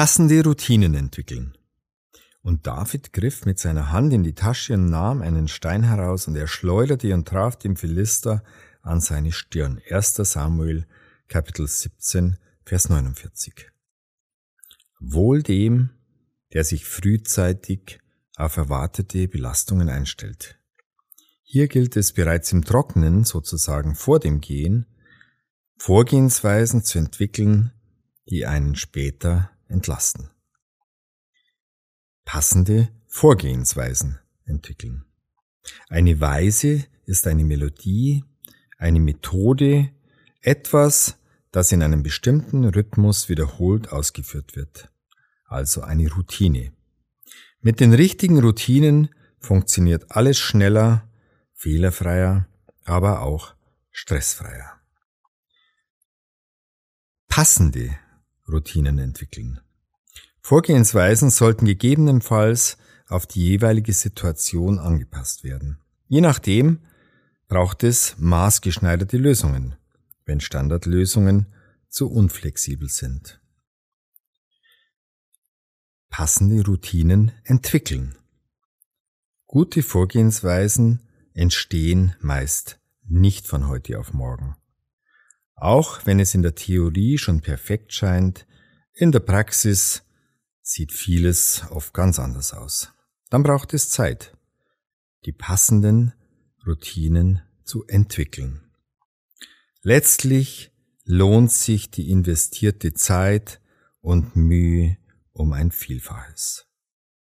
Passende Routinen entwickeln. Und David griff mit seiner Hand in die Tasche und nahm einen Stein heraus und er schleuderte und traf den Philister an seine Stirn. 1. Samuel Kapitel 17 Vers 49. Wohl dem, der sich frühzeitig auf erwartete Belastungen einstellt. Hier gilt es bereits im Trocknen, sozusagen vor dem Gehen, Vorgehensweisen zu entwickeln, die einen später entlasten. Passende Vorgehensweisen entwickeln. Eine Weise ist eine Melodie, eine Methode, etwas, das in einem bestimmten Rhythmus wiederholt ausgeführt wird. Also eine Routine. Mit den richtigen Routinen funktioniert alles schneller, fehlerfreier, aber auch stressfreier. Passende Routinen entwickeln. Vorgehensweisen sollten gegebenenfalls auf die jeweilige Situation angepasst werden. Je nachdem braucht es maßgeschneiderte Lösungen, wenn Standardlösungen zu unflexibel sind. Passende Routinen entwickeln. Gute Vorgehensweisen entstehen meist nicht von heute auf morgen. Auch wenn es in der Theorie schon perfekt scheint, in der Praxis sieht vieles oft ganz anders aus. Dann braucht es Zeit, die passenden Routinen zu entwickeln. Letztlich lohnt sich die investierte Zeit und Mühe um ein Vielfaches.